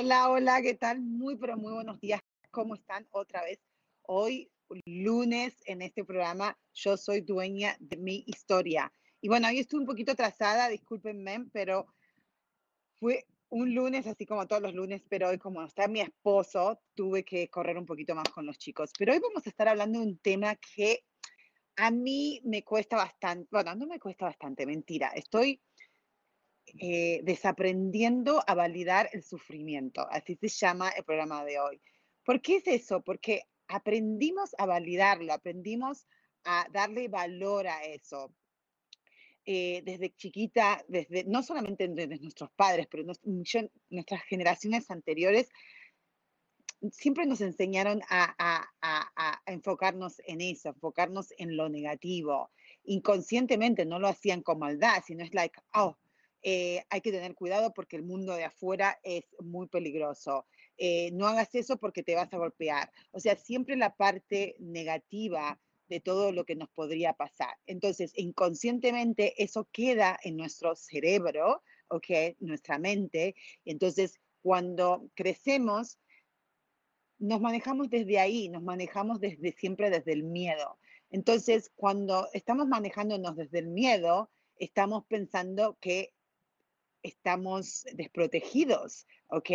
Hola, hola, ¿qué tal? Muy, pero muy buenos días. ¿Cómo están otra vez? Hoy, lunes, en este programa, yo soy dueña de mi historia. Y bueno, hoy estoy un poquito atrasada, discúlpenme, pero fue un lunes, así como todos los lunes, pero hoy como está mi esposo, tuve que correr un poquito más con los chicos. Pero hoy vamos a estar hablando de un tema que a mí me cuesta bastante, bueno, no me cuesta bastante, mentira, estoy eh, desaprendiendo a validar el sufrimiento. Así se llama el programa de hoy. ¿Por qué es eso? Porque aprendimos a validarlo, aprendimos a darle valor a eso. Eh, desde chiquita, desde, no solamente desde nuestros padres, pero nuestras generaciones anteriores, siempre nos enseñaron a, a, enfocarnos en eso, enfocarnos en lo negativo. Inconscientemente no lo hacían con maldad, sino es like, oh, eh, hay que tener cuidado porque el mundo de afuera es muy peligroso. Eh, no hagas eso porque te vas a golpear. O sea, siempre la parte negativa de todo lo que nos podría pasar. Entonces, inconscientemente eso queda en nuestro cerebro, ¿ok? Nuestra mente. Entonces, cuando crecemos, nos manejamos desde ahí, nos manejamos desde siempre desde el miedo. Entonces, cuando estamos manejándonos desde el miedo, estamos pensando que estamos desprotegidos, ¿ok?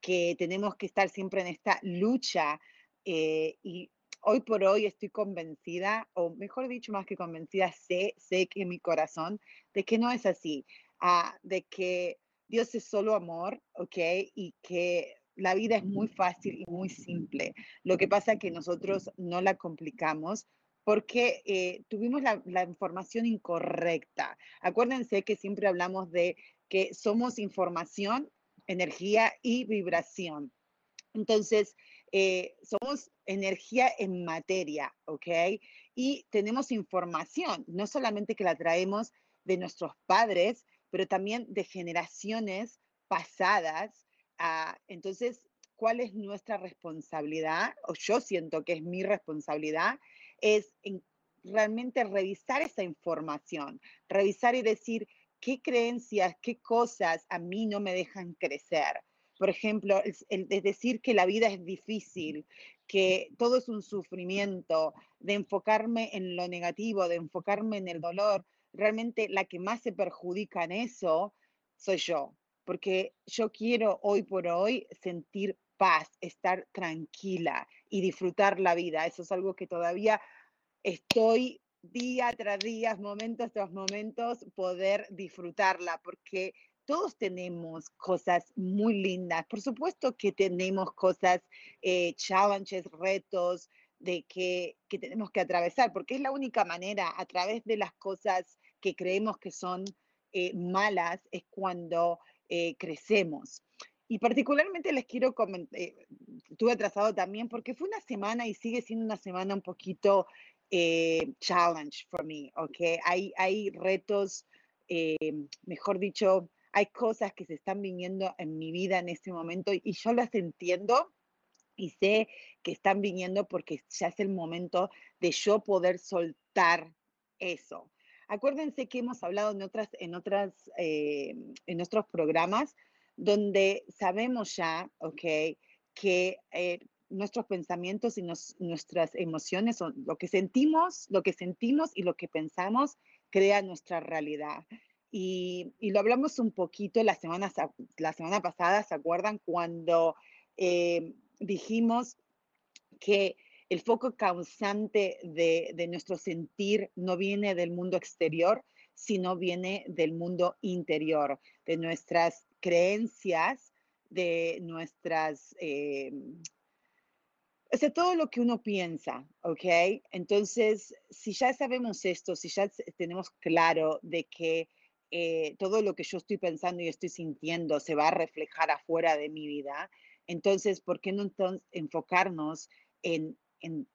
Que tenemos que estar siempre en esta lucha eh, y hoy por hoy estoy convencida, o mejor dicho, más que convencida, sé, sé que en mi corazón, de que no es así, ah, de que Dios es solo amor, ¿ok? Y que la vida es muy fácil y muy simple. Lo que pasa es que nosotros no la complicamos porque eh, tuvimos la, la, información incorrecta. Acuérdense que siempre hablamos de que somos información, energía y vibración. Entonces, eh, somos energía en materia, ¿ok? Y tenemos información, no solamente que la traemos de nuestros padres, pero también de generaciones pasadas. Ah, entonces, ¿cuál es nuestra responsabilidad? O yo siento que es mi responsabilidad, es realmente revisar esa información, revisar y decir, qué creencias, qué cosas a mí no me dejan crecer. Por ejemplo, el, decir que la vida es difícil, que todo es un sufrimiento, de enfocarme en lo negativo, de enfocarme en el dolor, realmente la que más se perjudica en eso soy yo, porque yo quiero hoy por hoy sentir paz, estar tranquila y disfrutar la vida. Eso es algo que todavía estoy día tras día, momentos tras momentos, poder disfrutarla, porque todos tenemos cosas muy lindas. Por supuesto que tenemos cosas, eh, challenges, retos de que, que, tenemos que atravesar, porque es la única manera, a través de las cosas que creemos que son eh, malas, es cuando eh, crecemos. Y particularmente les quiero comentar, estuve atrasado también porque fue una semana y sigue siendo una semana un poquito eh, challenge for me, ¿ok? Hay, hay retos, eh, mejor dicho, hay cosas que se están viniendo en mi vida en este momento y yo las entiendo y sé que están viniendo porque ya es el momento de yo poder soltar eso. Acuérdense que hemos hablado en otras, en otras, eh, en nuestros programas donde sabemos ya, ok, que nuestros pensamientos y nuestras emociones, son lo que sentimos, lo que sentimos y lo que pensamos crea nuestra realidad. Y, lo hablamos un poquito la semana, la semana pasada, ¿se acuerdan? Cuando eh, dijimos que el foco causante de, de nuestro sentir no viene del mundo exterior, sino viene del mundo interior, de nuestras creencias, de nuestras, eh, o sea, todo lo que uno piensa, ¿ok? Entonces, si ya sabemos esto, si ya tenemos claro de que eh, todo lo que yo estoy pensando y estoy sintiendo se va a reflejar afuera de mi vida, entonces, ¿por qué no entonces enfocarnos en, en,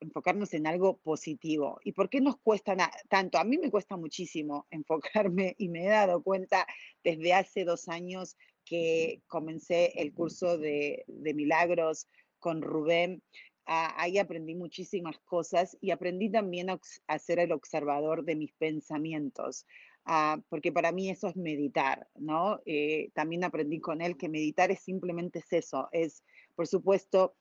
enfocarnos en algo positivo. ¿Y por qué nos cuesta tanto? A mí me cuesta muchísimo enfocarme y me he dado cuenta desde hace dos años que comencé el curso de, de milagros con Rubén. ahí aprendí muchísimas cosas y aprendí también a, ser el observador de mis pensamientos. Ah, porque para mí eso es meditar, ¿no? Eh, también aprendí con él que meditar es simplemente eso, es, por supuesto,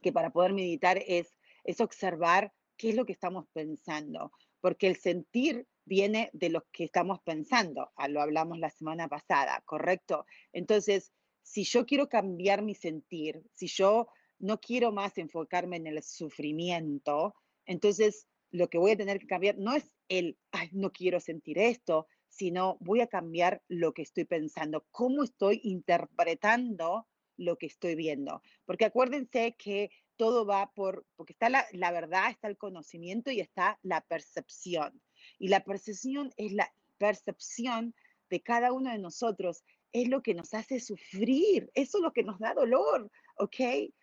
que para poder meditar es es observar qué es lo que estamos pensando, porque el sentir viene de lo que estamos pensando, ah, lo hablamos la semana pasada, ¿correcto? Entonces, si yo quiero cambiar mi sentir, si yo no quiero más enfocarme en el sufrimiento, entonces lo que voy a tener que cambiar no es el, ay, no quiero sentir esto, sino voy a cambiar lo que estoy pensando, cómo estoy interpretando lo que estoy viendo. Porque acuérdense que todo va por, porque está la, la, verdad, está el conocimiento y está la percepción. Y la percepción es la percepción de cada uno de nosotros, es lo que nos hace sufrir, eso es lo que nos da dolor, ¿ok?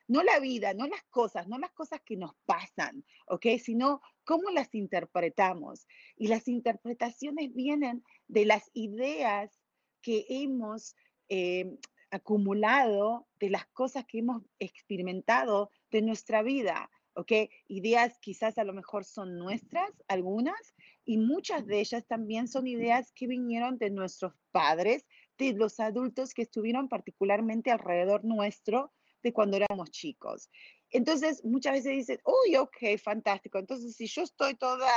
No la vida, no las cosas, no las cosas que nos pasan, ¿ok? Sino cómo las interpretamos. Y las interpretaciones vienen de las ideas que hemos eh, acumulado de las cosas que hemos experimentado de nuestra vida, ¿ok? Ideas quizás a lo mejor son nuestras, algunas, y muchas de ellas también son ideas que vinieron de nuestros padres, de los adultos que estuvieron particularmente alrededor nuestro de cuando éramos chicos. Entonces, muchas veces dicen, uy, ok, fantástico. Entonces, si yo estoy toda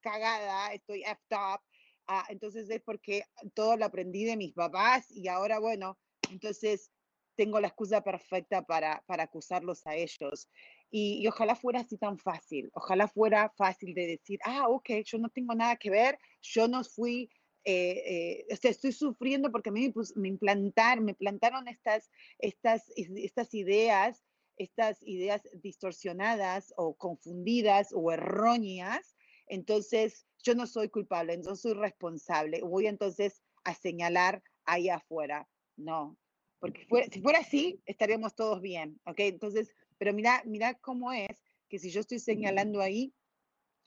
cagada, estoy effed up, ah, entonces es porque todo lo aprendí de mis papás y ahora, bueno, entonces, tengo la excusa perfecta para, para acusarlos a ellos. Y, ojalá fuera así tan fácil, ojalá fuera fácil de decir, ah, ok, yo no tengo nada que ver, yo no fui, eh, eh, estoy sufriendo porque me, me implantaron, me plantaron estas, estas, estas ideas, estas ideas distorsionadas o confundidas o erróneas, entonces yo no soy culpable, no soy responsable, voy entonces a señalar ahí afuera. No, porque si fuera así, estaríamos todos bien, ¿ok? Entonces, pero mira, mira cómo es que si yo estoy señalando ahí,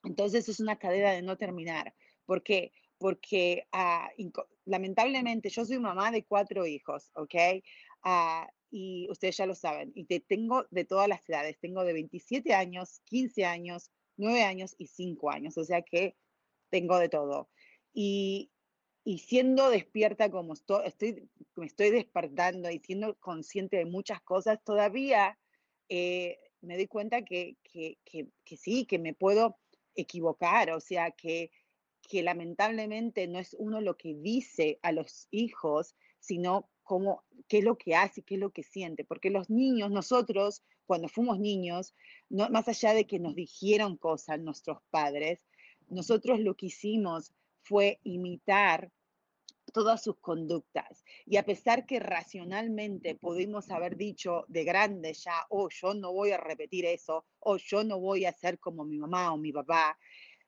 entonces es una cadena de no terminar. ¿Por qué? Porque ah, lamentablemente yo soy mamá de cuatro hijos, ¿ok? Ah, y ustedes ya lo saben, y te tengo de todas las edades, tengo de 27 años, 15 años, 9 años y 5 años, o sea que tengo de todo. Y, y siendo despierta como estoy, estoy, me estoy despertando y siendo consciente de muchas cosas, todavía eh, me doy cuenta que, que, que, que, sí, que me puedo equivocar, o sea, que, que lamentablemente no es uno lo que dice a los hijos, sino cómo, qué es lo que hace, qué es lo que siente, porque los niños, nosotros, cuando fuimos niños, no, más allá de que nos dijeron cosas nuestros padres, nosotros lo que hicimos fue imitar todas sus conductas. Y a pesar que racionalmente pudimos haber dicho de grande ya, oh, yo no voy a repetir eso, o yo no voy a ser como mi mamá o mi papá,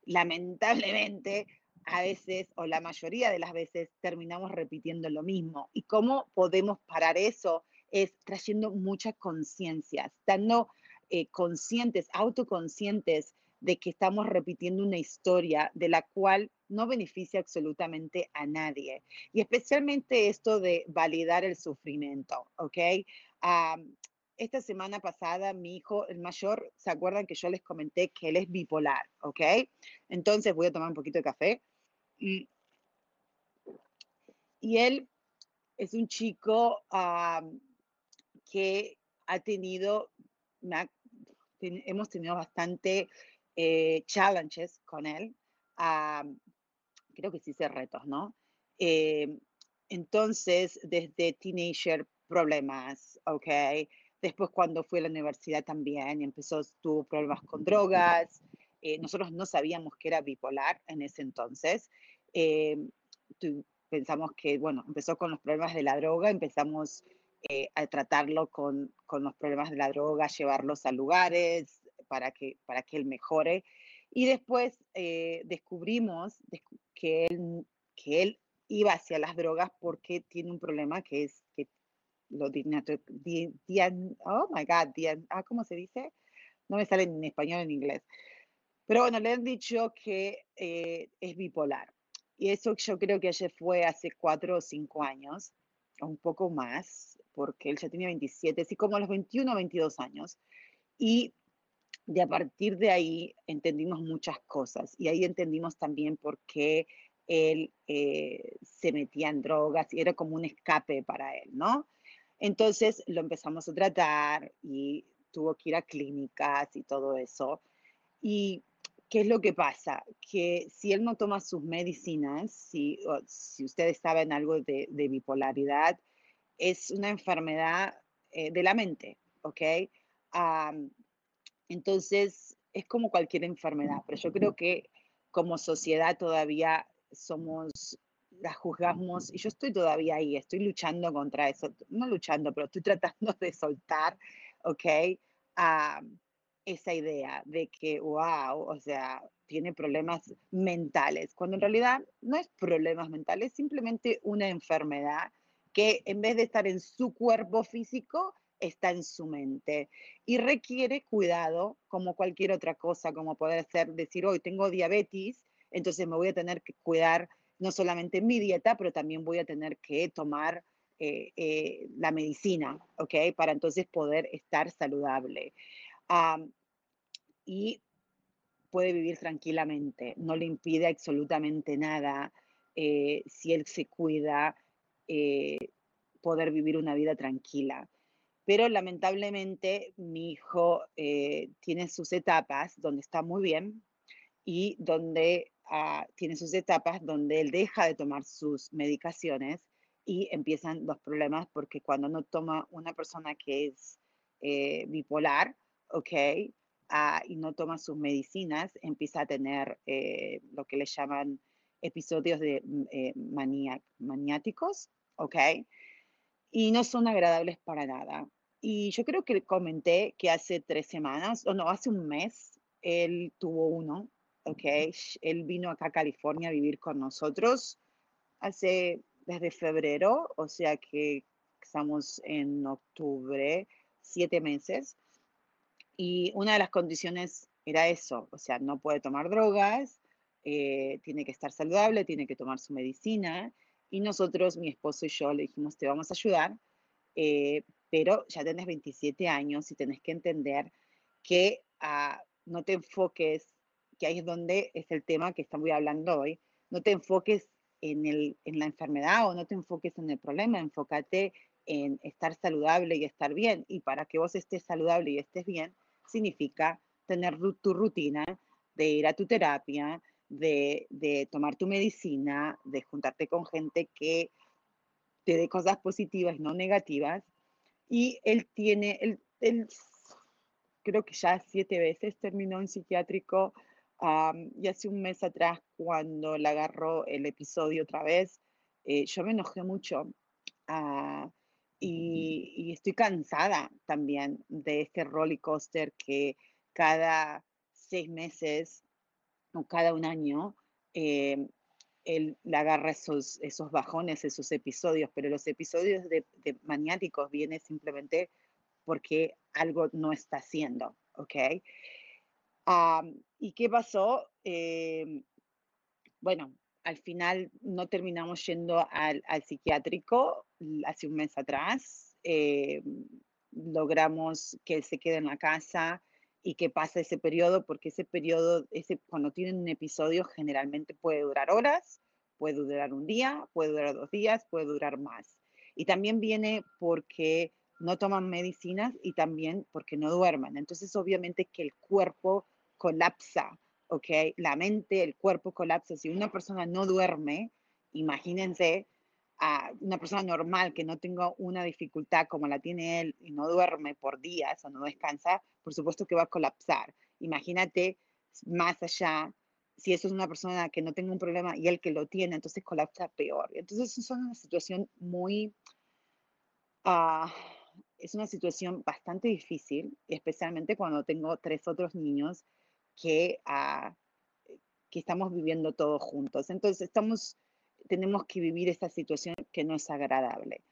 lamentablemente a veces o la mayoría de las veces terminamos repitiendo lo mismo. ¿Y cómo podemos parar eso? Es trayendo muchas conciencias, estando eh, conscientes, autoconscientes de que estamos repitiendo una historia de la cual no beneficia absolutamente a nadie. Y especialmente esto de validar el sufrimiento, ¿ok? Esta semana pasada mi hijo, el mayor, ¿se acuerdan que yo les comenté que él es bipolar, ¿ok? Entonces voy a tomar un poquito de café. Y, él es un chico que ha tenido, hemos tenido bastante eh, challenges con él, creo que sí sé retos, ¿no? Eh, entonces, desde teenager, problemas, ¿ok? Después cuando fue a la universidad también empezó, tuvo problemas con drogas. Eh, nosotros no sabíamos que era bipolar en ese entonces. Eh, pensamos que, bueno, empezó con los problemas de la droga, empezamos eh, a tratarlo con, con, los problemas de la droga, llevarlos a lugares para que, para que él mejore. Y después descubrimos que él, que él iba hacia las drogas porque tiene un problema que es que lo dian, oh my God, ah, ¿cómo se dice? No me sale en español en inglés. Pero bueno, le han dicho que eh, es bipolar. Y eso yo creo que ayer fue hace cuatro o cinco años, o un poco más, porque él ya tenía 27, así como a los 21 o 22 años. Y de a partir de ahí entendimos muchas cosas. Y ahí entendimos también por qué él eh, se metía en drogas y era como un escape para él, ¿no? Entonces lo empezamos a tratar y tuvo que ir a clínicas y todo eso. ¿Y qué es lo que pasa? Que si él no toma sus medicinas, si, si ustedes saben algo de, bipolaridad, es una enfermedad eh, de la mente, ¿ok? entonces, es como cualquier enfermedad, pero yo creo que como sociedad todavía somos la juzgamos y yo estoy todavía ahí, estoy luchando contra eso, no luchando, pero estoy tratando de soltar, ¿ok? a esa idea de que, wow, o sea, tiene problemas mentales, cuando en realidad no es problemas mentales, es simplemente una enfermedad que en vez de estar en su cuerpo físico, está en su mente y requiere cuidado como cualquier otra cosa, como poder ser, decir, hoy tengo diabetes, entonces me voy a tener que cuidar no solamente mi dieta, pero también voy a tener que tomar eh, eh, la medicina, ¿ok? Para entonces poder estar saludable. y puede vivir tranquilamente, no le impide absolutamente nada eh, si él se cuida, poder vivir una vida tranquila. Pero lamentablemente mi hijo tiene sus etapas donde está muy bien y donde ah, tiene sus etapas donde él deja de tomar sus medicaciones y empiezan los problemas porque cuando no toma una persona que es eh, bipolar, ¿ok? Ah, y no toma sus medicinas, empieza a tener eh, lo que le llaman episodios de mm, eh, maniáticos, ¿ok? Y no son agradables para nada. Y yo creo que comenté que hace tres semanas, o no, hace un mes, él tuvo uno, ¿ok? Él vino acá a California a vivir con nosotros hace desde febrero, o sea que estamos en octubre, siete meses. Y una de las condiciones era eso, o sea, no puede tomar drogas, eh, tiene que estar saludable, tiene que tomar su medicina. Y nosotros, mi esposo y yo, le dijimos, te vamos a ayudar, eh, pero ya tenés 27 años y tenés que entender que ah, no te enfoques, que ahí es donde es el tema que estamos hablando hoy, no te enfoques en, el, en la enfermedad o no te enfoques en el problema, enfócate en estar saludable y estar bien. Y para que vos estés saludable y estés bien, significa tener tu rutina de ir a tu terapia, de, de, tomar tu medicina, de juntarte con gente que te dé cosas positivas no negativas. Y él tiene, él, él creo que ya siete veces terminó en psiquiátrico, y hace un mes atrás, cuando le agarró el episodio otra vez, eh, yo me enojé mucho ah, y, estoy cansada también de este roller coaster que cada seis meses o cada un año eh, él le agarra esos, esos bajones, esos episodios, pero los episodios de, de maniáticos vienen simplemente porque algo no está haciendo, ¿ok? ¿Y qué pasó? Em, bueno, al final no terminamos yendo al, psiquiátrico hace un mes atrás. Em, logramos que él se quede en la casa y que pase ese periodo, porque ese periodo, ese, cuando tienen un episodio, generalmente puede durar horas, puede durar un día, puede durar dos días, puede durar más. Y también viene porque no toman medicinas y también porque no duermen. Entonces, obviamente que el cuerpo colapsa, ¿ok? La mente, el cuerpo colapsa. Si una persona no duerme, imagínense a una persona normal que no tenga una dificultad como la tiene él y no duerme por días o no descansa, por supuesto que va a colapsar. Imagínate más allá, si eso es una persona que no tenga un problema y él que lo tiene, entonces colapsa peor. Entonces es una situación muy, ah, es una situación bastante difícil, especialmente cuando tengo tres otros niños que, ah, que estamos viviendo todos juntos. Entonces tenemos que vivir esta situación que no es agradable.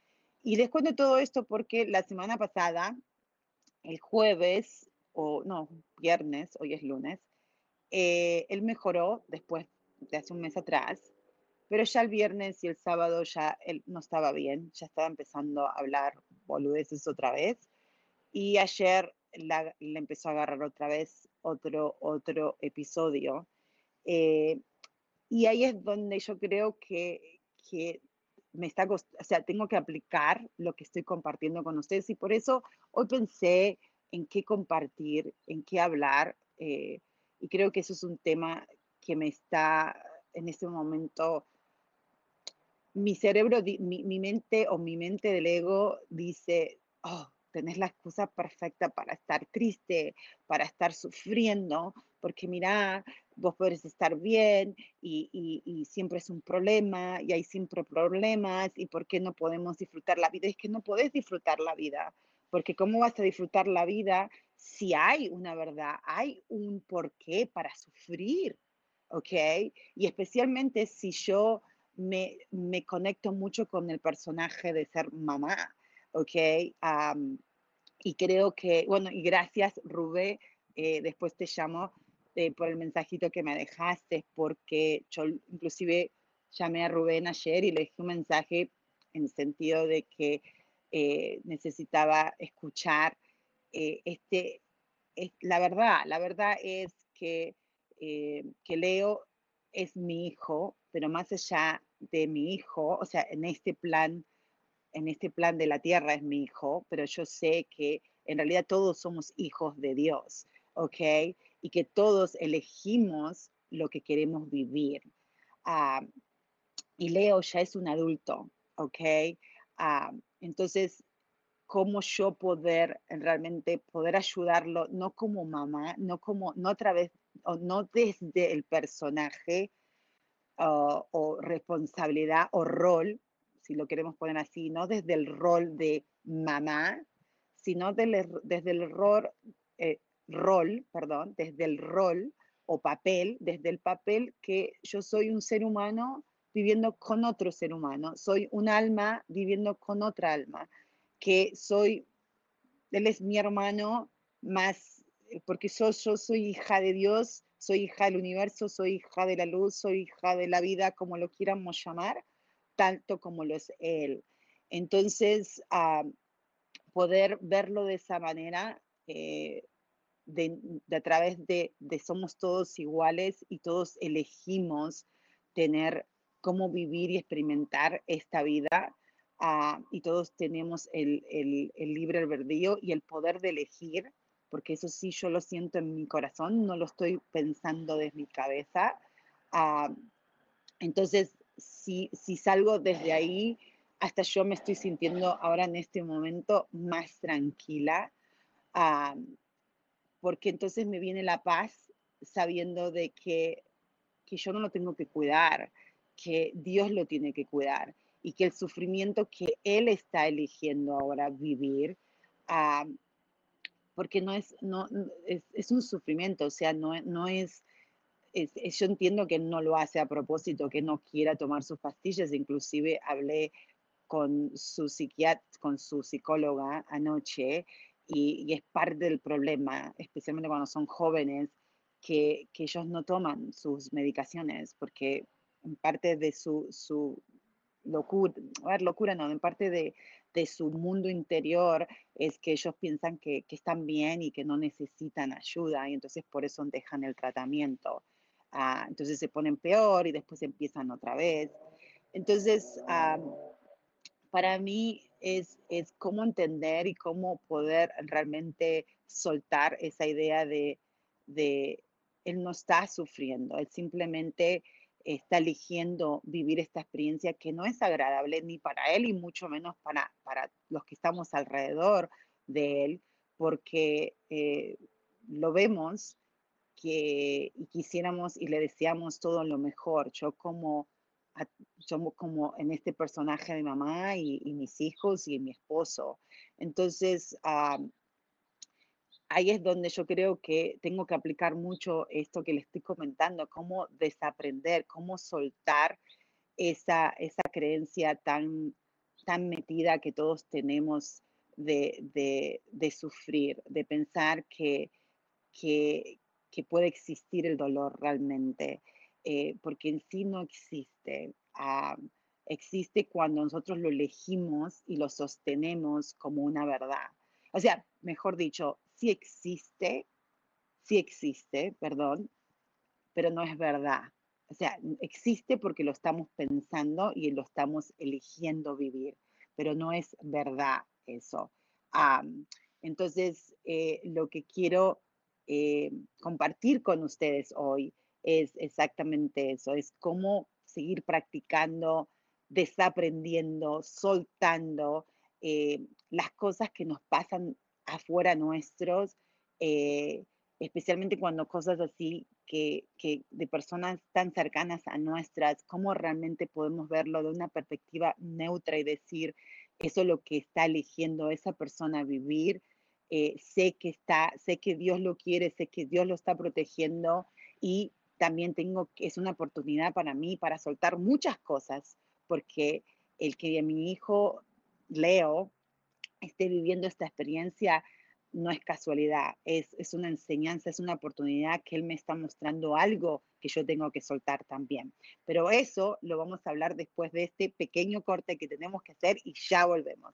Y les cuento todo esto porque la semana pasada, el jueves, o no, viernes, hoy es lunes, eh, él mejoró después de hace un mes atrás, pero ya el viernes y el sábado ya él no estaba bien, ya estaba empezando a hablar boludeces otra vez. Y ayer le empezó a agarrar otra vez otro, otro episodio. Eh, y ahí es donde yo creo que, que me está, o sea, tengo que aplicar lo que estoy compartiendo con ustedes y por eso hoy pensé en qué compartir, en qué hablar. Eh, y creo que eso es un tema que me está en este momento, mi cerebro, mi, mi mente o mi mente del ego dice, oh, tenés la excusa perfecta para estar triste, para estar sufriendo, porque mira, vos podés estar bien y, y, siempre es un problema y hay siempre problemas y por qué no podemos disfrutar la vida. Es que no podés disfrutar la vida, porque ¿cómo vas a disfrutar la vida si hay una verdad, hay un porqué para sufrir, ¿ok? Y especialmente si yo me, me conecto mucho con el personaje de ser mamá, ¿ok? y creo que, bueno, y gracias Rubé, eh, después te llamo eh, por el mensajito que me dejaste, porque yo inclusive llamé a Rubén ayer y le dejé un mensaje en el sentido de que eh, necesitaba escuchar este, la verdad, la verdad es que, que Leo es mi hijo, pero más allá de mi hijo, o sea, en este plan en este plan de la tierra es mi hijo, pero yo sé que en realidad todos somos hijos de Dios, ¿ok? Y que todos elegimos lo que queremos vivir. Ah, y Leo ya es un adulto, ¿ok? Ah, entonces, ¿cómo yo poder realmente poder ayudarlo, no como mamá, no como, no a través, o no desde el personaje ah, o responsabilidad o rol, si lo queremos poner así, no desde el rol de mamá, sino desde el rol, eh, rol, perdón, desde el rol o papel, desde el papel que yo soy un ser humano viviendo con otro ser humano, soy un alma viviendo con otra alma, que soy, él es mi hermano más, eh, porque yo, yo soy hija de Dios, soy hija del universo, soy hija de la luz, soy hija de la vida, como lo quieramos llamar, tanto como lo es Él. Entonces, ah, poder verlo de esa manera, eh, de, a través de, somos todos iguales y todos elegimos tener cómo vivir y experimentar esta vida. Ah, y todos tenemos el, libre albedrío y el poder de elegir, porque eso sí yo lo siento en mi corazón, no lo estoy pensando desde mi cabeza. Ah, entonces, si, si salgo desde ahí, hasta yo me estoy sintiendo ahora en este momento más tranquila, porque entonces me viene la paz sabiendo de que, que yo no lo tengo que cuidar, que Dios lo tiene que cuidar y que el sufrimiento que Él está eligiendo ahora vivir, porque no es, no, es, es, un sufrimiento, o sea, no, no es yo entiendo que no lo hace a propósito, que no quiera tomar sus pastillas, inclusive hablé con su psiquiatra, con su psicóloga anoche y, es parte del problema, especialmente cuando son jóvenes, que, que, ellos no toman sus medicaciones porque en parte de su, su locura, a ver, locura no, en parte de, de, su mundo interior es que ellos piensan que, que, están bien y que no necesitan ayuda y entonces por eso dejan el tratamiento. Ah, entonces se ponen peor y después empiezan otra vez. Entonces, para mí es, es cómo entender y cómo poder realmente soltar esa idea de, de él no está sufriendo, él simplemente está eligiendo vivir esta experiencia que no es agradable ni para él y mucho menos para, para los que estamos alrededor de él, porque eh, lo vemos que y quisiéramos y le deseamos todo lo mejor. Yo como, somos como en este personaje de mamá y, mis hijos y mi esposo. Entonces, ahí es donde yo creo que tengo que aplicar mucho esto que le estoy comentando, cómo desaprender, cómo soltar esa, esa creencia tan, tan metida que todos tenemos de, sufrir, de pensar que, que, puede existir el dolor realmente, eh, porque en sí no existe. Ah, existe cuando nosotros lo elegimos y lo sostenemos como una verdad. O sea, mejor dicho, sí existe, sí existe, perdón, pero no es verdad. O sea, existe porque lo estamos pensando y lo estamos eligiendo vivir, pero no es verdad eso. entonces, eh, lo que quiero eh, compartir con ustedes hoy es exactamente eso, es cómo seguir practicando, desaprendiendo, soltando eh, las cosas que nos pasan afuera nuestros, eh, especialmente cuando cosas así que, de personas tan cercanas a nuestras, cómo realmente podemos verlo de una perspectiva neutra y decir, eso es lo que está eligiendo esa persona vivir, eh, sé que está, sé que Dios lo quiere, sé que Dios lo está protegiendo y también tengo, es una oportunidad para mí para soltar muchas cosas, porque el que mi hijo Leo esté viviendo esta experiencia no es casualidad, es, es, una enseñanza, es una oportunidad que Él me está mostrando algo que yo tengo que soltar también. Pero eso lo vamos a hablar después de este pequeño corte que tenemos que hacer y ya volvemos.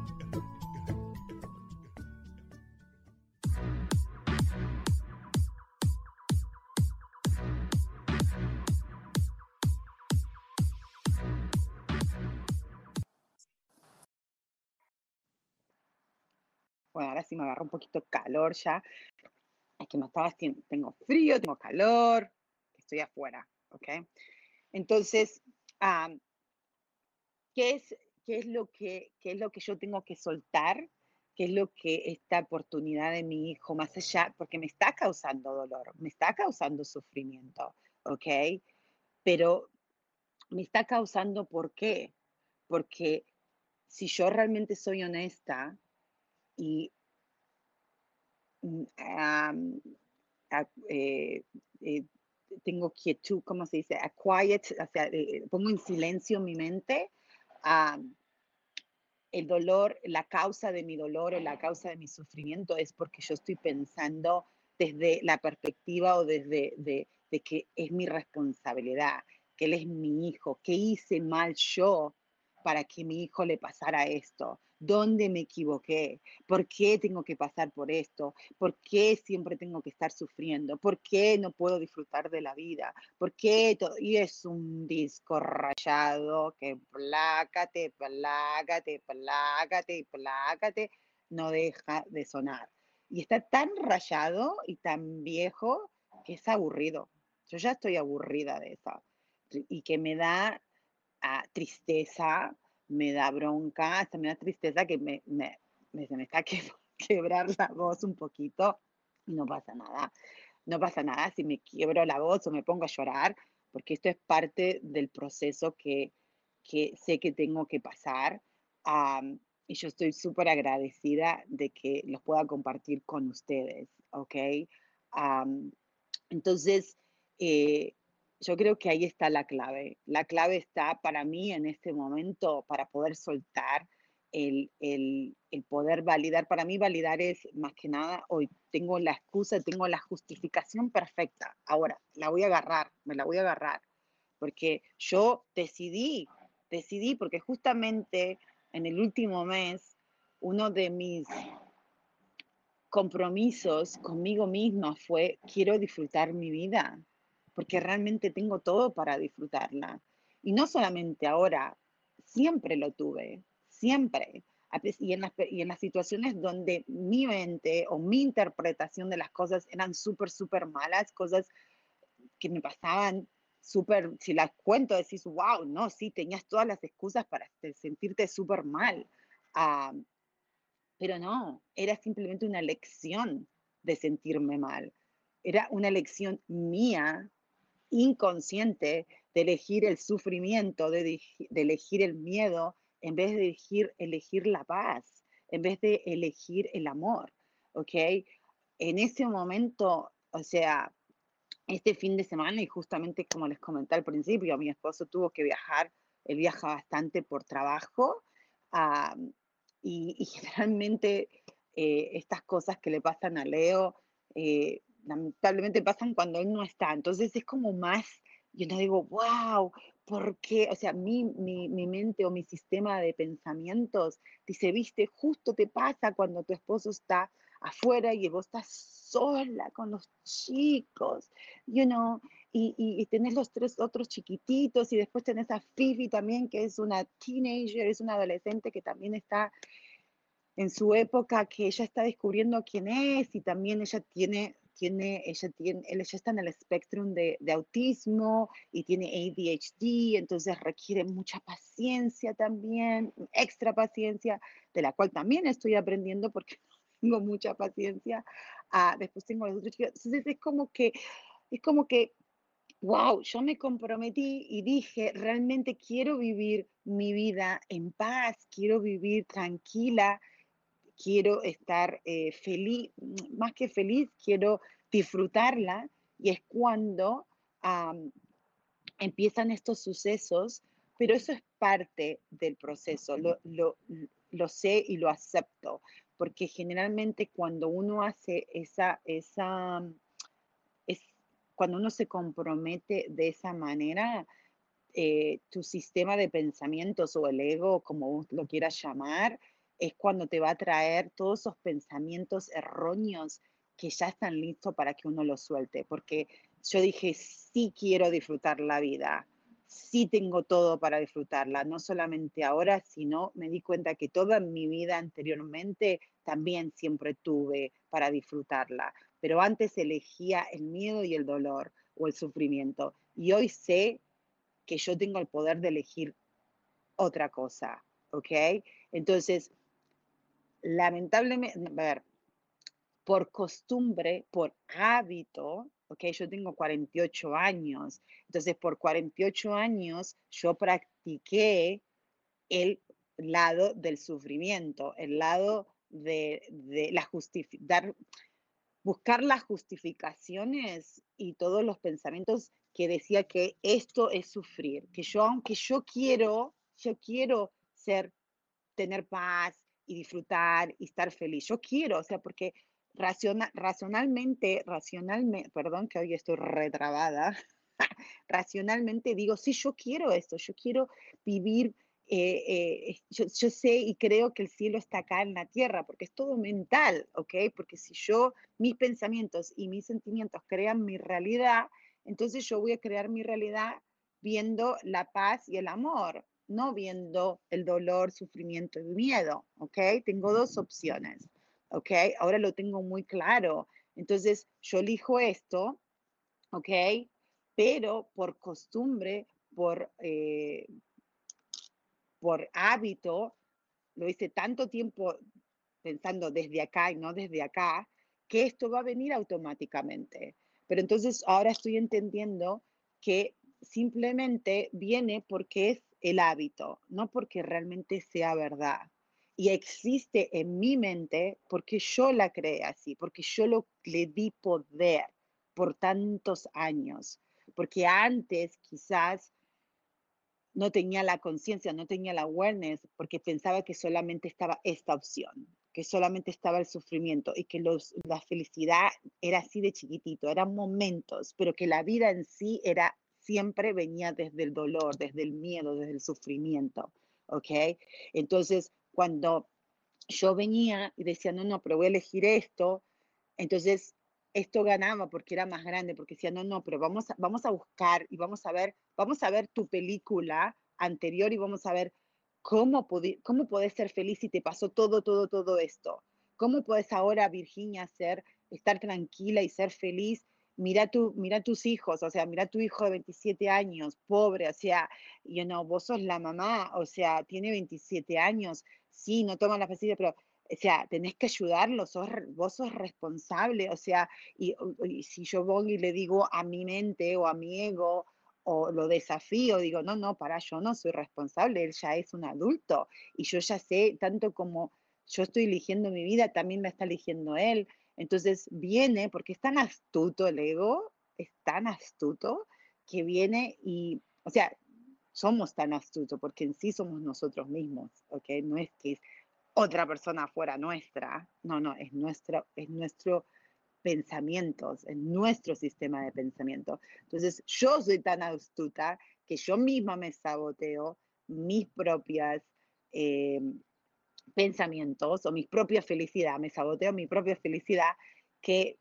Me agarra un poquito calor ya. que me estaba tengo frío, tengo calor, estoy afuera, ¿ok? Entonces, ¿qué, es, qué, es lo que, ¿qué es lo que yo tengo que soltar? ¿Qué es lo que esta oportunidad de mi hijo, más allá, porque me está causando dolor, me está causando sufrimiento, ¿ok? Pero me está causando, ¿por qué? Porque si yo realmente soy honesta y mm, eh, eh, tengo quietud, ¿cómo se dice? A quiet, o sea, eh, pongo en silencio mi mente, el dolor, la causa de mi dolor o la causa de mi sufrimiento es porque yo estoy pensando desde la perspectiva o desde de, de que es mi responsabilidad, que él es mi hijo, que hice mal yo para que mi hijo le pasara esto? ¿Dónde me equivoqué? ¿Por qué tengo que pasar por esto? ¿Por qué siempre tengo que estar sufriendo? ¿Por qué no puedo disfrutar de la vida? ¿Por qué todo? Y es un disco rayado que plácate, plácate, plácate, plácate, no deja de sonar. Y está tan rayado y tan viejo que es aburrido. Yo ya estoy aburrida de eso. Y que me da tristeza, me da bronca, hasta me da tristeza que me, me, se me está que, quebrar la voz un poquito y no pasa nada. No pasa nada si me quiebro la voz o me pongo a llorar, porque esto es parte del proceso que, que sé que tengo que pasar. y yo estoy súper agradecida de que los pueda compartir con ustedes, ¿ok? entonces, eh, yo creo que ahí está la clave. La clave está para mí en este momento para poder soltar el, el, el, poder validar. Para mí validar es más que nada, hoy tengo la excusa, tengo la justificación perfecta. Ahora, la voy a agarrar, me la voy a agarrar. Porque yo decidí, decidí, porque justamente en el último mes, uno de mis compromisos conmigo misma fue, quiero disfrutar mi vida porque realmente tengo todo para disfrutarla. Y no solamente ahora, siempre lo tuve, siempre. Y en, las, y en las situaciones donde mi mente o mi interpretación de las cosas eran súper, súper malas, cosas que me pasaban súper, si las cuento, decís, wow, no, sí, tenías todas las excusas para sentirte súper mal. Ah, pero no, era simplemente una lección de sentirme mal. Era una lección mía inconsciente de elegir el sufrimiento, de, elegir el miedo, en vez de elegir, elegir la paz, en vez de elegir el amor, ¿ok? En ese momento, o sea, este fin de semana, y justamente como les comenté al principio, mi esposo tuvo que viajar, él viaja bastante por trabajo, y, generalmente eh, estas cosas que le pasan a Leo, eh, lamentablemente pasan cuando él no está. Entonces es como más, yo no digo, wow, ¿por qué? O sea, mi, mi, mi, mente o mi sistema de pensamientos dice, viste, justo te pasa cuando tu esposo está afuera y vos estás sola con los chicos, you know, y, y, tenés los tres otros chiquititos y después tenés a Fifi también, que es una teenager, es una adolescente que también está en su época, que ella está descubriendo quién es y también ella tiene tiene, ella, tiene, ella está en el espectro de, de, autismo y tiene ADHD, entonces requiere mucha paciencia también, extra paciencia, de la cual también estoy aprendiendo porque tengo mucha paciencia. Ah, después tengo los otros chicos. Entonces es como que, es como que, wow, yo me comprometí y dije, realmente quiero vivir mi vida en paz, quiero vivir tranquila, quiero estar eh, feliz, más que feliz, quiero disfrutarla y es cuando empiezan estos sucesos, pero eso es parte del proceso, lo, lo, lo, sé y lo acepto, porque generalmente cuando uno hace esa, esa, es, cuando uno se compromete de esa manera, eh, tu sistema de pensamientos o el ego, como lo quieras llamar, es cuando te va a traer todos esos pensamientos erróneos que ya están listos para que uno los suelte. Porque yo dije, sí quiero disfrutar la vida, sí tengo todo para disfrutarla, no solamente ahora, sino me di cuenta que toda mi vida anteriormente también siempre tuve para disfrutarla, pero antes elegía el miedo y el dolor o el sufrimiento y hoy sé que yo tengo el poder de elegir otra cosa, ¿ok? Entonces, lamentablemente, a ver, por costumbre, por hábito, ¿ok? Yo tengo 48 años, entonces por 48 años yo practiqué el lado del sufrimiento, el lado de, la justificar, buscar las justificaciones y todos los pensamientos que decía que esto es sufrir, que yo, aunque yo quiero, yo quiero ser, tener paz y disfrutar y estar feliz, yo quiero, o sea, porque racionalmente, racionalmente, perdón que hoy estoy retrabada, racionalmente digo, sí, yo quiero esto, yo quiero vivir, eh, eh, yo, yo, sé y creo que el cielo está acá en la tierra, porque es todo mental, ¿ok? Porque si yo, mis pensamientos y mis sentimientos crean mi realidad, entonces yo voy a crear mi realidad viendo la paz y el amor, no viendo el dolor, sufrimiento y miedo, ¿ok? Tengo dos opciones. ¿ok? Ahora lo tengo muy claro. Entonces, yo elijo esto, ¿ok? Pero por costumbre, por, eh, por hábito, lo hice tanto tiempo pensando desde acá y no desde acá, que esto va a venir automáticamente. Pero entonces ahora estoy entendiendo que simplemente viene porque es el hábito, no porque realmente sea verdad. Y existe en mi mente porque yo la creé así, porque yo lo, le di poder por tantos años, porque antes quizás no tenía la conciencia, no tenía la awareness, porque pensaba que solamente estaba esta opción, que solamente estaba el sufrimiento y que los, la felicidad era así de chiquitito, eran momentos, pero que la vida en sí era siempre venía desde el dolor, desde el miedo, desde el sufrimiento, ¿ok? Entonces, cuando yo venía y decía, no, no, pero voy a elegir esto, entonces esto ganaba porque era más grande, porque decía, no, no, pero vamos a, vamos a buscar y vamos a ver, vamos a ver tu película anterior y vamos a ver cómo, cómo puedes ser feliz si te pasó todo, todo, todo esto. ¿Cómo puedes ahora, Virginia, ser, estar tranquila y ser feliz mira, tu, mira tus hijos, o sea, mira tu hijo de 27 años, pobre, o sea, you know, vos sos la mamá, o sea, tiene 27 años, sí, no toma la pastillas, pero, o sea, tenés que ayudarlo, sos, vos sos responsable, o sea, y, si yo voy y le digo a mi mente o a mi ego, o lo desafío, digo, no, no, para, yo no soy responsable, él ya es un adulto y yo ya sé, tanto como yo estoy eligiendo mi vida, también me está eligiendo él. Entonces viene, porque es tan astuto el ego, es tan astuto, que viene y, o sea, somos tan astutos porque en sí somos nosotros mismos, ¿ok? No es que es otra persona fuera nuestra, no, no, es nuestro, es nuestro pensamientos, es nuestro sistema de pensamiento. Entonces, yo soy tan astuta que yo misma me saboteo mis propias eh, pensamientos o mi propia felicidad, me saboteo mi propia felicidad, que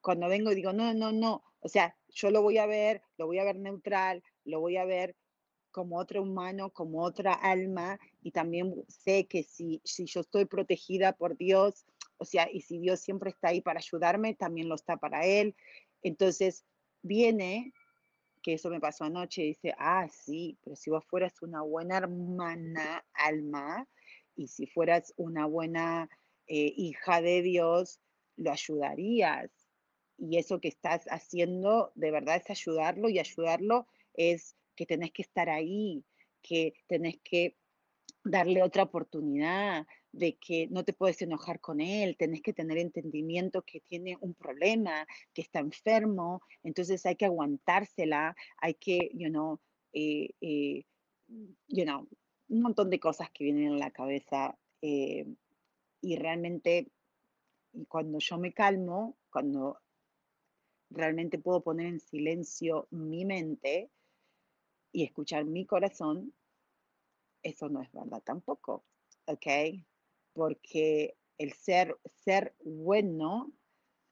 cuando vengo y digo, no, no, no, o sea, yo lo voy a ver, lo voy a ver neutral, lo voy a ver como otro humano, como otra alma, y también sé que si, si yo estoy protegida por Dios, o sea, y si Dios siempre está ahí para ayudarme, también lo está para Él. Entonces, viene, que eso me pasó anoche, dice, ah, sí, pero si vos fueras una buena hermana, alma, y si fueras una buena eh, hija de Dios, lo ayudarías. Y eso que estás haciendo de verdad es ayudarlo y ayudarlo es que tenés que estar ahí, que tenés que darle otra oportunidad, de que no te puedes enojar con él, tenés que tener entendimiento que tiene un problema, que está enfermo, entonces hay que aguantársela, hay que, you know, eh, eh, you know, un montón de cosas que vienen en la cabeza eh, y realmente cuando yo me calmo, cuando realmente puedo poner en silencio mi mente y escuchar mi corazón, eso no es verdad tampoco, ¿ok? Porque el ser, ser bueno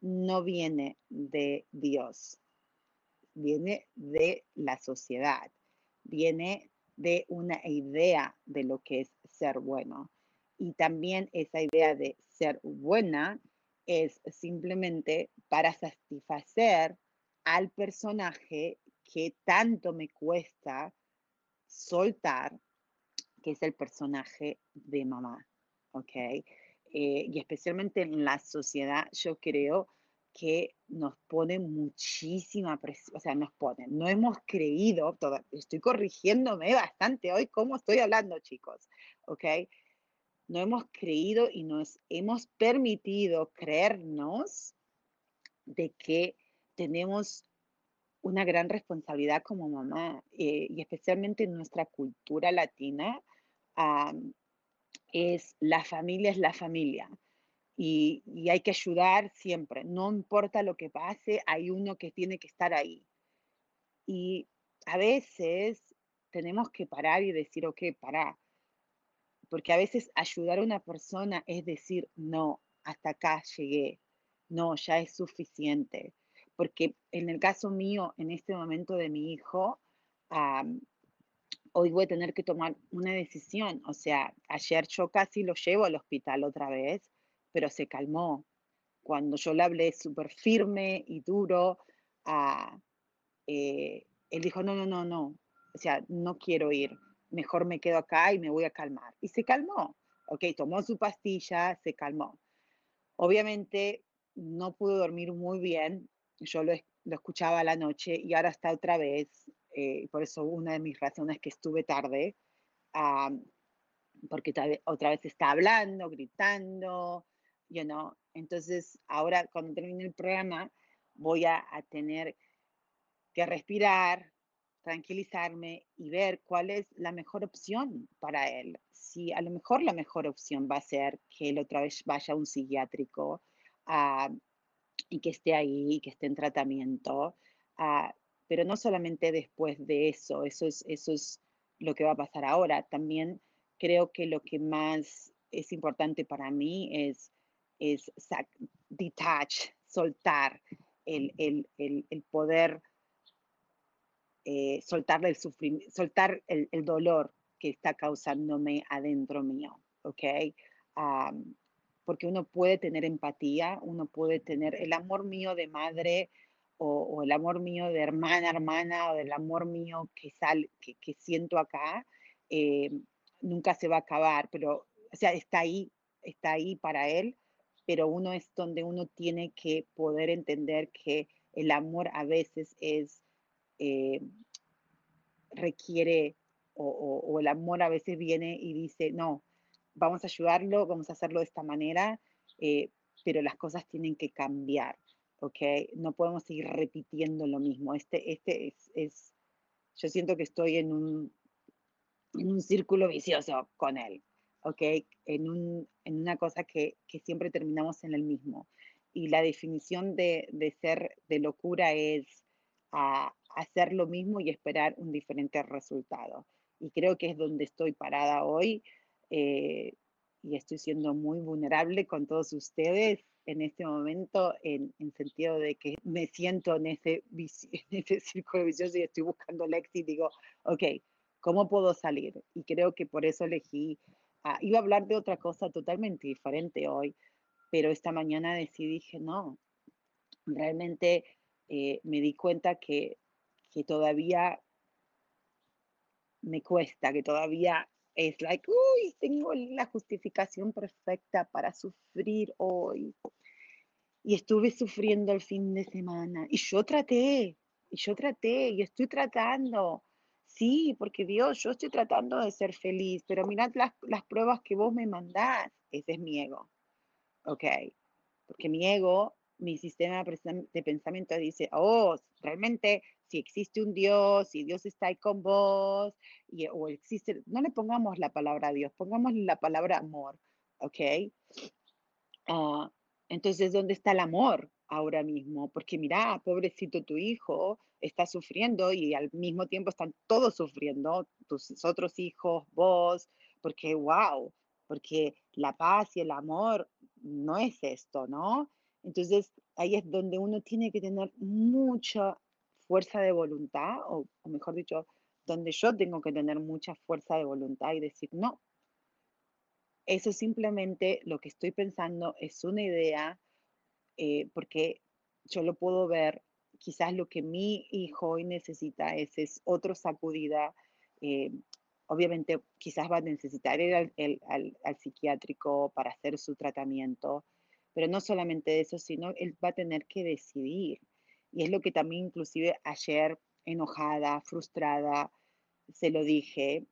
no viene de Dios, viene de la sociedad, viene de una idea de lo que es ser bueno. Y también esa idea de ser buena es simplemente para satisfacer al personaje que tanto me cuesta soltar, que es el personaje de mamá, ¿ok? Eh, y especialmente en la sociedad, yo creo que nos pone muchísima presión, o sea, nos pone, no hemos creído, estoy corrigiéndome bastante hoy cómo estoy hablando, chicos, ¿ok? No hemos creído y nos hemos permitido creernos de que tenemos una gran responsabilidad como mamá eh, y especialmente en nuestra cultura latina, es la familia es la familia y, hay que ayudar siempre, no importa lo que pase, hay uno que tiene que estar ahí. Y a veces tenemos que parar y decir, ok, para, porque a veces ayudar a una persona es decir, no, hasta acá llegué, no, ya es suficiente porque en el caso mío, en este momento de mi hijo, hoy voy a tener que tomar una decisión. O sea, ayer yo casi lo llevo al hospital otra vez, pero se calmó. Cuando yo le hablé súper firme y duro, eh, él dijo, no, no, no, no, o sea, no quiero ir, mejor me quedo acá y me voy a calmar. Y se calmó, ok, tomó su pastilla, se calmó. Obviamente no pudo dormir muy bien, yo lo, escuchaba a la noche y ahora está otra vez, eh, por eso una de mis razones que estuve tarde, porque otra vez está hablando, gritando, you know. Entonces, ahora cuando termine el programa, voy a, a tener que respirar, tranquilizarme y ver cuál es la mejor opción para él. Si a lo mejor la mejor opción va a ser que él otra vez vaya a un psiquiátrico, a y que esté ahí, que esté en tratamiento. Ah, pero no solamente después de eso, eso es, eso es lo que va a pasar ahora. También creo que lo que más es importante para mí es, es detach, soltar el, el, el, el poder, eh, soltar, el, soltar el, dolor que está causándome adentro mío, ¿ok? porque uno puede tener empatía, uno puede tener el amor mío de madre o, el amor mío de hermana, hermana, o el amor mío que, sal, que, siento acá, eh, nunca se va a acabar, pero, o sea, está ahí, está ahí para él, pero uno es donde uno tiene que poder entender que el amor a veces es, eh, requiere, o el amor a veces viene y dice, no, vamos a ayudarlo, vamos a hacerlo de esta manera, eh, pero las cosas tienen que cambiar, ¿ok? No podemos seguir repitiendo lo mismo. Este, este es, yo siento que estoy en un, en un círculo vicioso con él, ¿ok? En, un, en una cosa que, que, siempre terminamos en el mismo. Y la definición de, de ser de locura es a, hacer lo mismo y esperar un diferente resultado. Y creo que es donde estoy parada hoy. Eh, y estoy siendo muy vulnerable con todos ustedes en este momento, en, en sentido de que me siento en ese, en ese círculo vicioso y estoy buscando el éxito y digo, ok, ¿cómo puedo salir? Y creo que por eso elegí, ah, iba a hablar de otra cosa totalmente diferente hoy, pero esta mañana decidí, dije, no, realmente eh, me di cuenta que, que todavía me cuesta, que todavía es like, uy, tengo la justificación perfecta para sufrir hoy. Y estuve sufriendo el fin de semana. Y yo traté, y yo traté, y estoy tratando. Sí, porque Dios, yo estoy tratando de ser feliz, pero mirad las, las pruebas que vos me mandás. Ese es mi ego. ¿Ok? Porque mi ego, mi sistema de pensamiento dice, oh, realmente si existe un Dios, si Dios está ahí con vos, y, o existe, no le pongamos la palabra Dios, pongamos la palabra amor, ¿ok? Ah, entonces, ¿dónde está el amor ahora mismo? Porque mira, pobrecito tu hijo está sufriendo y al mismo tiempo están todos sufriendo, tus otros hijos, vos, porque wow, porque la paz y el amor no es esto, ¿no? Entonces, ahí es donde uno tiene que tener mucha fuerza de voluntad, o, mejor dicho, donde yo tengo que tener mucha fuerza de voluntad y decir, no, eso simplemente lo que estoy pensando es una idea, eh, porque yo lo puedo ver, quizás lo que mi hijo hoy necesita es, es otro sacudida. Eh, obviamente quizás va a necesitar ir al, al, psiquiátrico para hacer su tratamiento, pero no solamente eso, sino él va a tener que decidir. Y es lo que también inclusive ayer enojada, frustrada, se lo dije,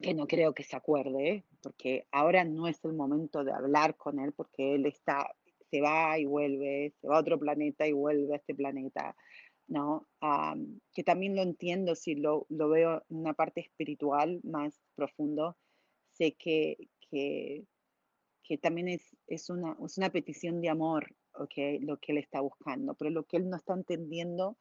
que no creo que se acuerde, porque ahora no es el momento de hablar con él, porque él está, se va y vuelve, se va a otro planeta y vuelve a este planeta, ¿no? que también lo entiendo si lo, lo, veo en una parte espiritual más profundo, sé que, que, que también es, es, una, es una petición de amor, okay, lo que él está buscando, pero lo que él no está entendiendo